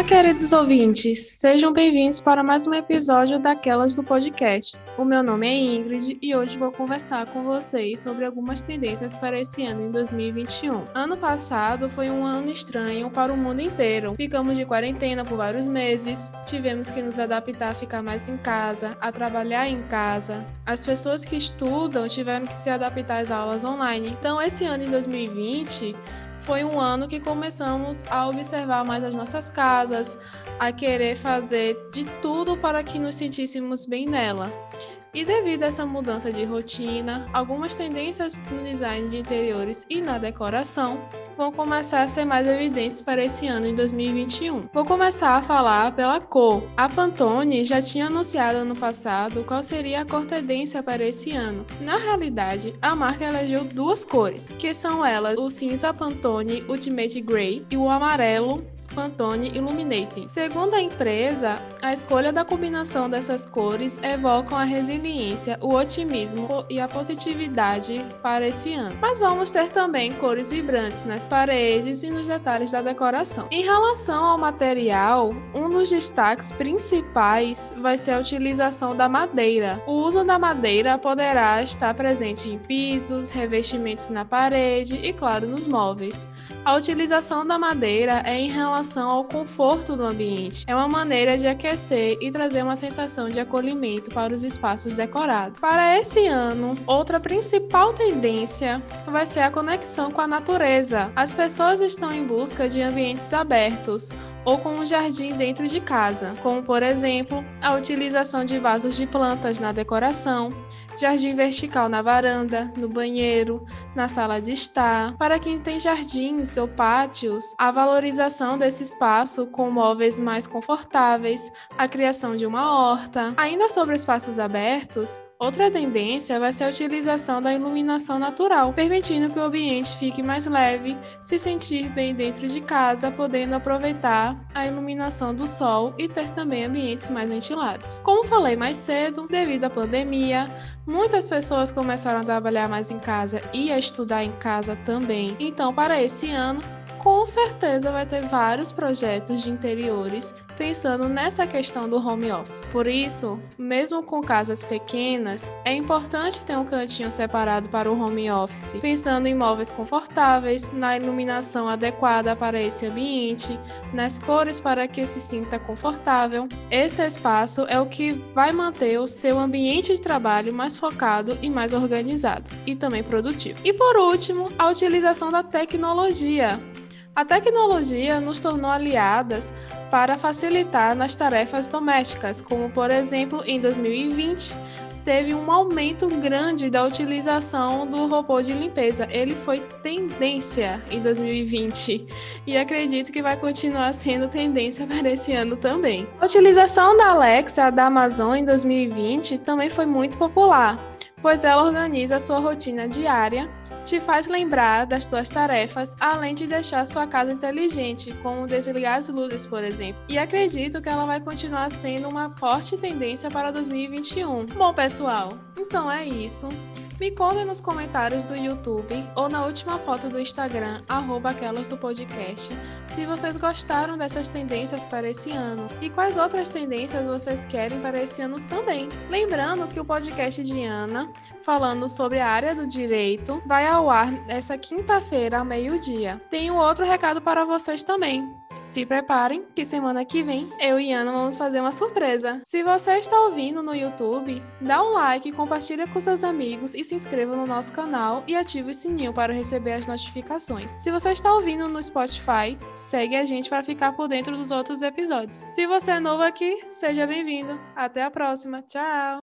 Olá, queridos ouvintes, sejam bem-vindos para mais um episódio daquelas do podcast. O meu nome é Ingrid e hoje vou conversar com vocês sobre algumas tendências para esse ano em 2021. Ano passado foi um ano estranho para o mundo inteiro. Ficamos de quarentena por vários meses, tivemos que nos adaptar a ficar mais em casa, a trabalhar em casa. As pessoas que estudam tiveram que se adaptar às aulas online. Então, esse ano em 2020 foi um ano que começamos a observar mais as nossas casas, a querer fazer de tudo para que nos sentíssemos bem nela. E devido a essa mudança de rotina, algumas tendências no design de interiores e na decoração vão começar a ser mais evidentes para esse ano de 2021. Vou começar a falar pela cor. A Pantone já tinha anunciado ano passado qual seria a cor tendência para esse ano. Na realidade, a marca elegeu duas cores, que são elas o cinza Pantone Ultimate Grey e o amarelo Pantone Illuminating. Segundo a empresa, a escolha da combinação dessas cores evocam a resiliência, o otimismo e a positividade para esse ano. Mas vamos ter também cores vibrantes nas paredes e nos detalhes da decoração. Em relação ao material, um dos destaques principais vai ser a utilização da madeira. O uso da madeira poderá estar presente em pisos, revestimentos na parede e, claro, nos móveis. A utilização da madeira é em relação relação ao conforto do ambiente. É uma maneira de aquecer e trazer uma sensação de acolhimento para os espaços decorados. Para esse ano, outra principal tendência vai ser a conexão com a natureza. As pessoas estão em busca de ambientes abertos, ou com um jardim dentro de casa, como por exemplo a utilização de vasos de plantas na decoração, jardim vertical na varanda, no banheiro, na sala de estar. Para quem tem jardins ou pátios, a valorização desse espaço com móveis mais confortáveis, a criação de uma horta. Ainda sobre espaços abertos, Outra tendência vai ser a utilização da iluminação natural, permitindo que o ambiente fique mais leve, se sentir bem dentro de casa, podendo aproveitar a iluminação do sol e ter também ambientes mais ventilados. Como falei mais cedo, devido à pandemia, muitas pessoas começaram a trabalhar mais em casa e a estudar em casa também. Então, para esse ano, com certeza vai ter vários projetos de interiores pensando nessa questão do home office. Por isso, mesmo com casas pequenas, é importante ter um cantinho separado para o home office, pensando em móveis confortáveis, na iluminação adequada para esse ambiente, nas cores para que se sinta confortável. Esse espaço é o que vai manter o seu ambiente de trabalho mais focado e mais organizado, e também produtivo. E por último, a utilização da tecnologia. A tecnologia nos tornou aliadas para facilitar nas tarefas domésticas, como por exemplo, em 2020, teve um aumento grande da utilização do robô de limpeza. Ele foi tendência em 2020 e acredito que vai continuar sendo tendência para esse ano também. A utilização da Alexa da Amazon em 2020 também foi muito popular, pois ela organiza a sua rotina diária te faz lembrar das tuas tarefas, além de deixar sua casa inteligente, como desligar as luzes, por exemplo. E acredito que ela vai continuar sendo uma forte tendência para 2021. Bom, pessoal, então é isso. Me contem nos comentários do YouTube ou na última foto do Instagram, arroba aquelas do podcast, se vocês gostaram dessas tendências para esse ano e quais outras tendências vocês querem para esse ano também. Lembrando que o podcast de Ana, falando sobre a área do direito, vai ao ar essa quinta-feira, ao meio-dia. Tenho outro recado para vocês também. Se preparem, que semana que vem eu e Ana vamos fazer uma surpresa. Se você está ouvindo no YouTube, dá um like, compartilha com seus amigos e se inscreva no nosso canal e ative o sininho para receber as notificações. Se você está ouvindo no Spotify, segue a gente para ficar por dentro dos outros episódios. Se você é novo aqui, seja bem-vindo. Até a próxima. Tchau!